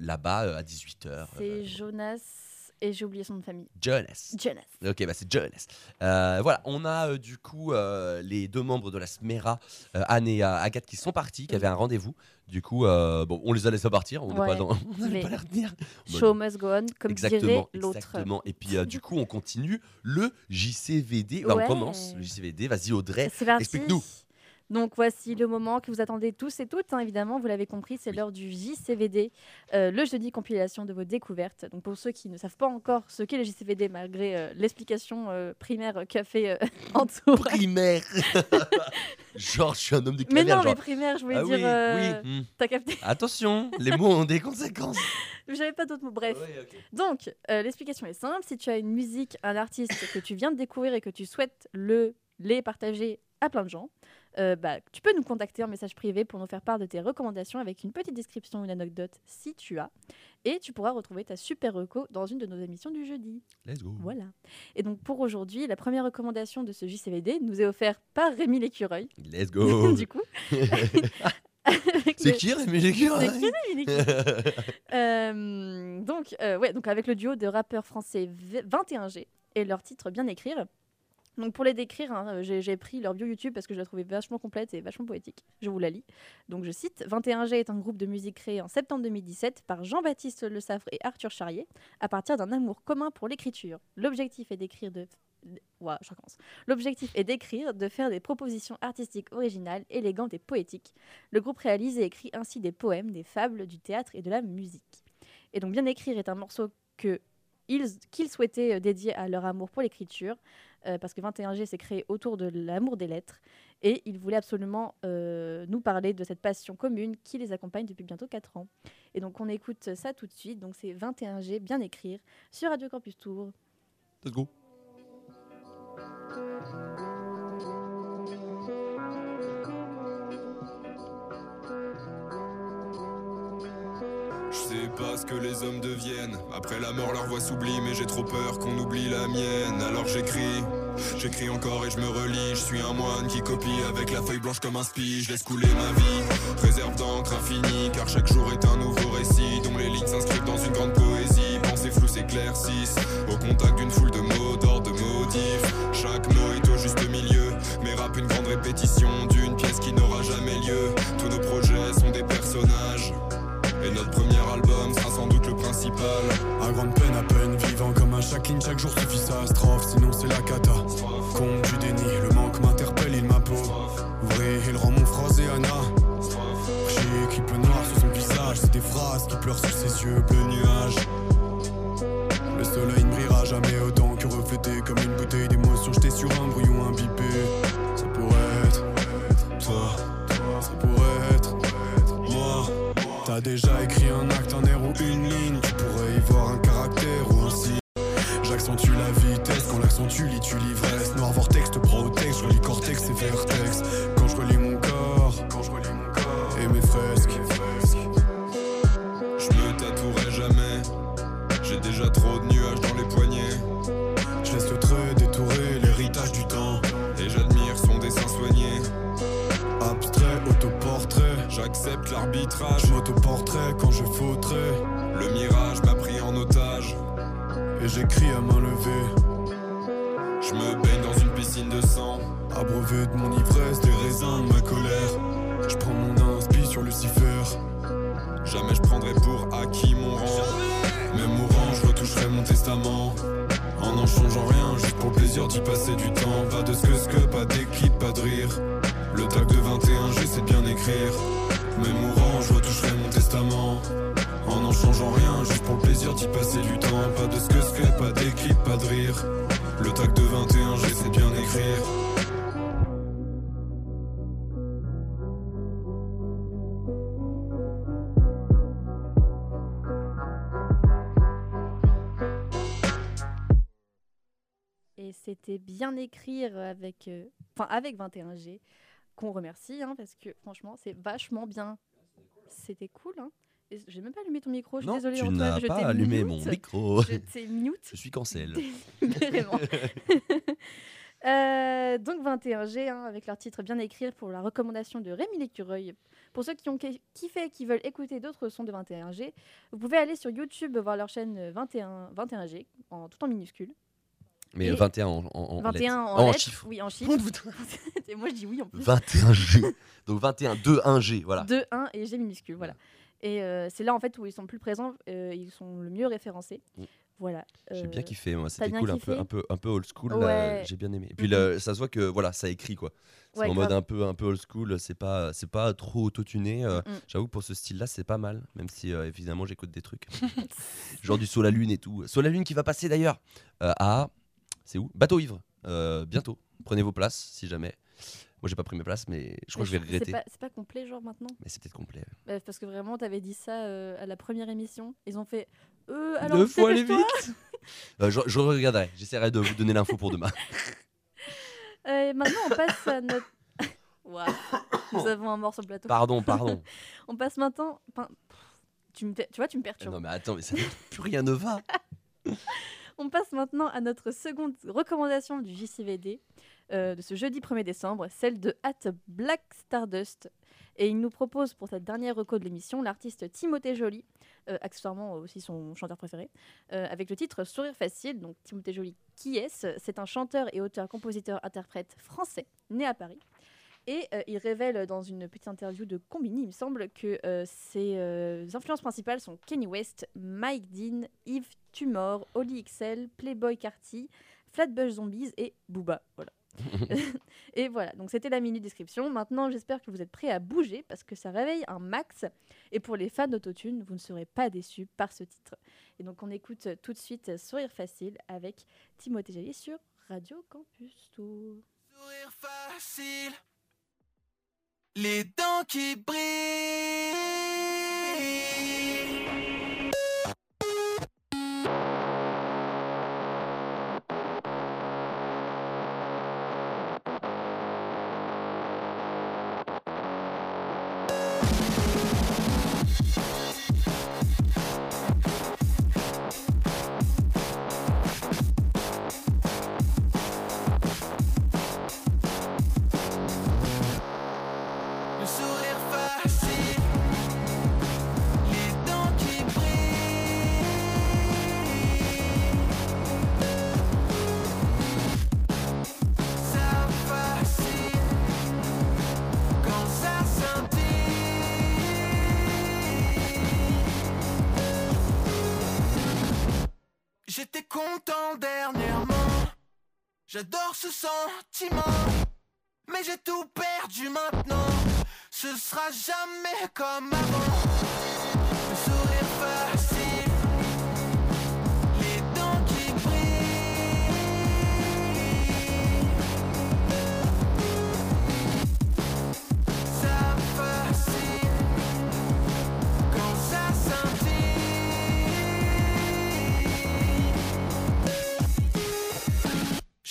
là-bas à 18h. C'est Jonas et j'ai oublié son nom de famille. Jonas. Jonas. Ok, bah c'est Jonas. Euh, voilà, on a euh, du coup euh, les deux membres de la Smera, euh, Anne et Agathe, qui sont partis, qui avaient un rendez-vous. Du coup, bon, on les a laissés partir, on n'est Ouais, (laughs) pas dans. On pas les retenir. Show must go on, comme exactement, l'autre. exactement. Et puis, du coup, on continue le JCVD. Bah, Ouais. On commence le JCVD. Vas-y, Audrey, explique-nous. Donc voici le moment que vous attendez tous et toutes, hein, évidemment, vous l'avez compris, c'est l'heure du JCVD, euh, le jeudi compilation de vos découvertes. Donc pour ceux qui ne savent pas encore ce qu'est le JCVD, malgré euh, l'explication euh, primaire qu'a fait (laughs) Antoine. Primaire. (laughs) genre, je suis un homme de Mais non, mais genre. primaire, je voulais Ah dire... oui, oui. hmm. T'as capté? Attention, les mots ont des conséquences. (laughs) J'avais pas d'autres mots. Bref. Ouais. Donc, l'explication est simple. Si tu as une musique, un artiste que tu viens de découvrir et que tu souhaites le, les partager à plein de gens, euh, bah, tu peux nous contacter en message privé pour nous faire part de tes recommandations avec une petite description ou une anecdote si tu as. Et tu pourras retrouver ta super reco dans une de nos émissions du jeudi. Let's go. Voilà. Et donc pour aujourd'hui, la première recommandation de ce JCVD nous est offerte par Rémi Lécureuil. Let's go. (laughs) du coup. C'est le- qui Rémi Lécureuil? C'est qui Rémi Lécureuil? Euh, donc, euh, ouais, donc avec le duo de rappeurs français V- 21G et leur titre Bien écrire. Donc pour les décrire, hein, euh, j'ai pris leur bio YouTube parce que je la trouvais vachement complète et vachement poétique. Je vous la lis. Donc je cite 21G est un groupe de musique créé en septembre 2017 par Jean-Baptiste Le Saffre et Arthur Charrier à partir d'un amour commun pour l'écriture. L'objectif est d'écrire de faire des propositions artistiques originales, élégantes et poétiques. Le groupe réalise et écrit ainsi des poèmes, des fables, du théâtre et de la musique. Et donc Bien écrire est un morceau qu'ils souhaitaient euh, dédier à leur amour pour l'écriture, euh, parce que 21G s'est créé autour de l'amour des lettres, et ils voulaient absolument euh, nous parler de cette passion commune qui les accompagne depuis bientôt 4 ans. Et donc on écoute ça tout de suite, donc c'est 21G, Bien écrire, sur Radio Campus Tour. Let's go. Je sais pas ce que les hommes deviennent. Après la mort, leur voix s'oublie, mais j'ai trop peur qu'on oublie la mienne. Alors j'écris, j'écris encore et je me relis. Je suis un moine qui copie avec la feuille blanche comme un spi. Je laisse couler ma vie, réserve d'encre infinie. Car chaque jour est un nouveau récit dont les lignes s'inscrivent dans une grande poésie. Pensées floues s'éclaircissent au contact d'une foule de mots d'or de motifs. Chaque mot est au juste milieu. Mes rap une grande répétition d'une pièce qui n'aura jamais lieu. Tous nos projets sont des personnages. Et notre premier album sera sans doute le principal. Chaque ligne, chaque jour suffit sa strophe, sinon c'est la cata. Compte du déni, le manque m'interpelle, il m'impose. Vrai, il rend mon phrasé Anna. J'ai équipe noire sur son visage. cieux bleu nuage. Le soleil ne brillera jamais autant que reflété comme une bouteille d'émotion jetée sur un brouillon imbibé. Ça pourrait être toi, ça pourrait être moi. T'as déjà écrit un acte, un air ou une ligne. J'accentue la vitesse quand l'accent tu lis, tu l'ivresse. Noir vortex te texte, je relis cortex et vertex. Quand je relis mon corps, quand je relis mon corps et mes fresques. Je me tatouerai jamais. J'ai déjà trop de nuages dans les poignets. Je laisse le trait détourer l'héritage du temps. Et j'admire son dessin soigné. Abstrait, autoportrait. J'accepte l'arbitrage. Je m'autoportrait quand je fautrais. Le mirage m'a pris en otage. J'écris à main levée. Je me baigne dans une piscine de sang. Abreuvé de mon ivresse, des raisins de ma colère. Je prends mon inspi sur Lucifer. Jamais je prendrai pour acquis mon rang. Même mourant, je retoucherai mon testament. En n'en changeant rien, juste pour le plaisir d'y passer du temps. Pas de ce que ce que, pas d'équipe, pas de rire. Le tag de 21, j'essaie de bien écrire. Même mourant, je retoucherai mon testament. En n'en changeant rien, juste pour le plaisir d'y passer du temps. Pas de ce que ce que, pas d'équipe, pas de rire. Le tag de 21, j'essaie de bien écrire. Et c'était bien écrire avec, euh, enfin avec 21G, qu'on remercie, hein, parce que franchement, c'est vachement bien. C'était cool. Hein. Et J'ai même pas allumé ton micro, je suis Non, désolée. tu n'as je pas allumé mute. mon micro. Je t'ai mute. Je suis cancel. (laughs) Euh, donc 21G, hein, avec leur titre Bien écrire pour la recommandation de Rémi Lécureuil. Pour ceux qui ont ki- kiffé et qui veulent écouter d'autres sons de 21G, vous pouvez aller sur YouTube voir leur chaîne euh, 21, 21G, en, tout en minuscule. Mais Et- 21 en, en, en 21 lettres. en, en chiffres. Oui, en chiffres. (laughs) et moi je dis oui en plus. 21 G. Donc 21, 2, 1 G. Voilà. 2, 1 et G minuscule, voilà. Et euh, c'est là en fait où ils sont plus présents, euh, ils sont le mieux référencés. Mm. Voilà. J'ai Euh, bien kiffé, moi. C'était cool, un peu, un, peu, un peu old school. Ouais. J'ai bien aimé. Et puis Mhm. le- ça se voit que voilà, ça écrit quoi. C'est Ouais, en mode un peu, un peu old school. C'est pas, c'est pas trop autotuné. euh, Mhm. J'avoue que pour ce style-là, c'est pas mal. Même si euh, évidemment j'écoute des trucs. (laughs) Genre du saut la lune et tout. Saut la lune qui va passer d'ailleurs euh, à. C'est où? Bateau ivre. euh, bientôt. Prenez vos places si jamais. Moi j'ai pas pris mes places, mais je crois que je vais c'est regretter. pas- C'est pas complet genre maintenant? Mais c'est peut-être complet. Bah, Parce que vraiment, t'avais dit ça euh, à la première émission. Ils ont fait. Euh, alors, Deux fois les vite. (laughs) Euh, je, je regarderai. J'essaierai de vous donner l'info pour demain. (laughs) Euh, maintenant, on passe à notre. (laughs) Waouh, nous avons un mort sur le plateau. Pardon, pardon. on passe maintenant. Enfin, tu, me... tu vois, tu me perturbes. non mais attends, mais ça, plus rien ne va. On passe maintenant à notre seconde recommandation du JCVD euh, de ce jeudi 1er décembre, celle de At Black Stardust. Et il nous propose pour cette dernière reco de l'émission l'artiste Timothée Joly, euh, accessoirement aussi son chanteur préféré, euh, avec le titre Sourire facile. Donc Timothée Joly, qui est-ce? C'est un chanteur et auteur-compositeur-interprète français, né à Paris. Et euh, il révèle dans une petite interview de Combini, il me semble, que euh, ses euh, influences principales sont Kanye West, Mike Dean, Yves Tumor, Oli XL, Playboy Carty, Flatbush Zombies et Booba. Voilà. (laughs) (laughs) et voilà, donc c'était la mini description. Maintenant, j'espère que vous êtes prêts à bouger parce que ça réveille un max. Et pour les fans d'autotune, vous ne serez pas déçus par ce titre. Et donc, on écoute tout de suite Sourire Facile avec Timothée Jallier sur Radio Campus Tour. Sourire facile, les dents qui brillent. J'adore ce sentiment. Mais j'ai tout perdu maintenant. Ce sera jamais comme avant.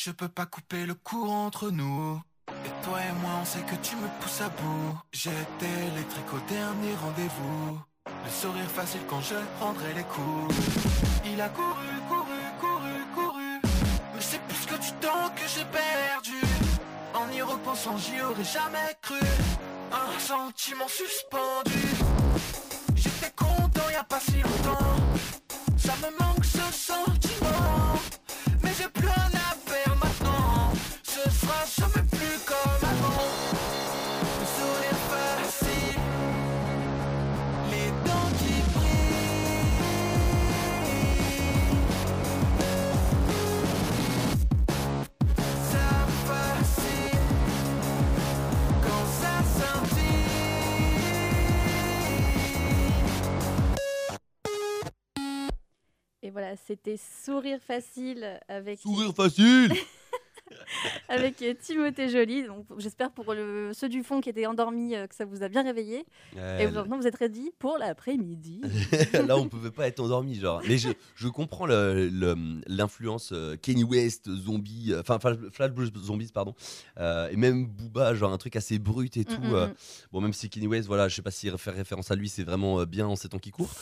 Je peux pas couper le courant entre nous. Et toi et moi, on sait que tu me pousses à bout. J'étais électrique au dernier rendez-vous. Le sourire facile quand je rendrai les coups. Il a couru, couru, couru, couru. Mais c'est plus que du temps que j'ai perdu. En y repensant, j'y aurais jamais cru. Un sentiment suspendu. J'étais content y a pas si longtemps. Ça me manque ce sentiment. Voilà, c'était Sourire facile avec, Sourire facile (laughs) avec euh, Timothée Joly. Donc, j'espère pour le- ceux du fond qui étaient endormis euh, que ça vous a bien réveillé. Et maintenant, vous êtes ready pour l'après-midi. (laughs) Là, on pouvait pas être endormi, genre. Mais je, je comprends le- le- l'influence euh, Kenny West, zombie, euh, enfin Flash, Zombies, pardon, euh, et même Booba, genre un truc assez brut et tout. mm, euh. mm. Bon, même si Kenny West, voilà, je sais pas s'il fait référence à lui, c'est vraiment euh, bien en ces temps qui courent.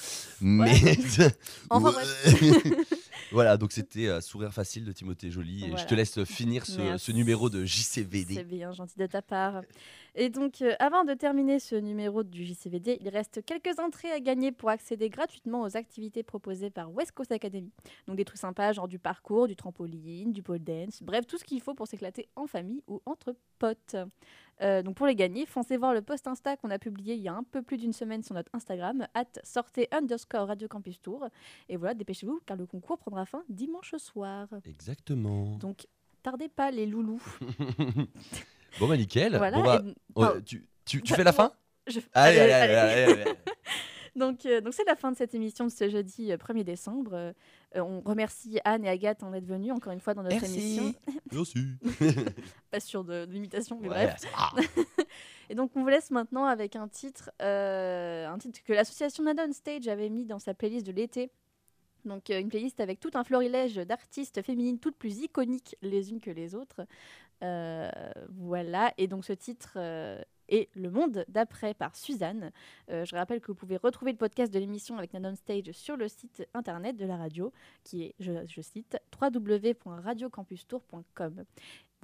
Mais (laughs) Enfin, Ouais. Voilà, (laughs) donc c'était euh, sourire facile de Timothée Joly. Et je te laisse finir ce, Merci. ce numéro de JCVD. C'est bien gentil de ta part. Et donc, euh, avant de terminer ce numéro du JCVD, il reste quelques entrées à gagner pour accéder gratuitement aux activités proposées par West Coast Academy. Donc, des trucs sympas, genre du parcours, du trampoline, du pole dance, bref, tout ce qu'il faut pour s'éclater en famille ou entre potes. Euh, donc, pour les gagner, foncez voir le post Insta qu'on a publié il y a un peu plus d'une semaine sur notre Instagram, at sortez underscore Radio Campus Tour. Et voilà, dépêchez-vous, car le concours prendra fin dimanche soir. Exactement. Donc, tardez pas, les loulous. (laughs) Bon, bah nickel. Voilà, Bon, bah, et- tu, tu, tu Bah, fais la fin? Je- Allez, allez, allez, allez, allez. allez. (laughs) Donc, euh, donc c'est la fin de cette émission de ce jeudi euh, 1er décembre. Euh, on remercie Anne et Agathe d'en être venues encore une fois dans notre Merci. émission. Merci. (laughs) Pas sûr de, de l'imitation, mais Ouais, bref. (laughs) et donc, on vous laisse maintenant avec un titre, euh, un titre que l'association Nada on Stage avait mis dans sa playlist de l'été. Donc, euh, une playlist avec tout un florilège d'artistes féminines toutes plus iconiques les unes que les autres. Euh, voilà. Et donc, ce titre est Le Monde d'après par Suzanne. Euh, je rappelle que vous pouvez retrouver le podcast de l'émission avec Nada on Stage sur le site internet de la radio, qui est, je cite, www.radiocampustour.com.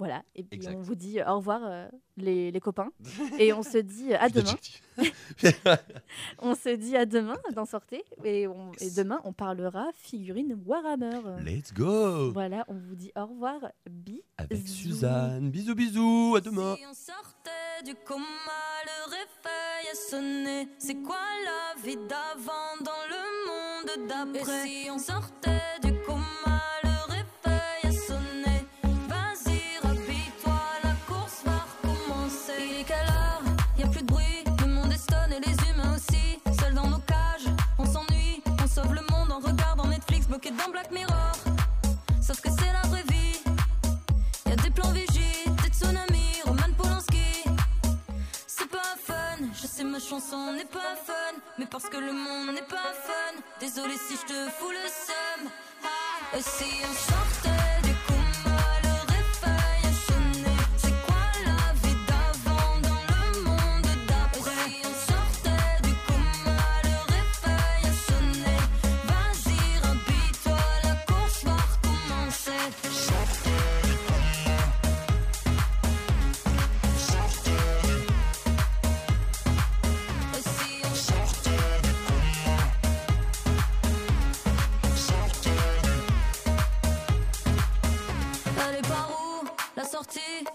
Voilà, et puis Exact. on vous dit au revoir euh, les, les copains, (laughs) et on se dit à demain. (laughs) on se dit à demain d'en sortir, et, on- et demain on parlera figurine Warhammer. Let's go Voilà, on vous dit au revoir, bi. Avec Suzanne. Bisous, bisous, à demain. Si on sortait du coma, le réveil a sonné. C'est quoi la vie d'avant dans le monde d'après? Et si on sortait du coma, bloqué dans Black Mirror. Sauf que c'est la vraie vie. Y'a des plans vigie, des tsunamis, Roman Polanski. C'est pas fun, je sais ma chanson n'est pas fun, mais parce que le monde n'est pas fun. Désolé si je te fous le seum. Ah, et si on sortait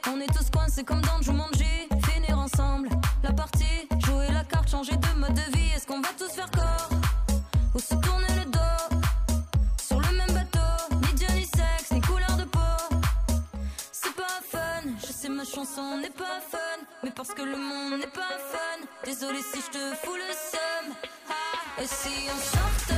On est tous coincés comme dans Jumanji. Finir ensemble La partie. Jouer la carte Changer de mode de vie. Est-ce qu'on va tous faire corps Ou se tourner le dos Sur le même bateau? Ni Dieu ni sexe Ni couleur de peau. C'est pas fun. Je sais ma chanson n'est pas fun. Mais parce que le monde n'est pas fun. Désolé si je te fous le seum. Ah, Et si on sortait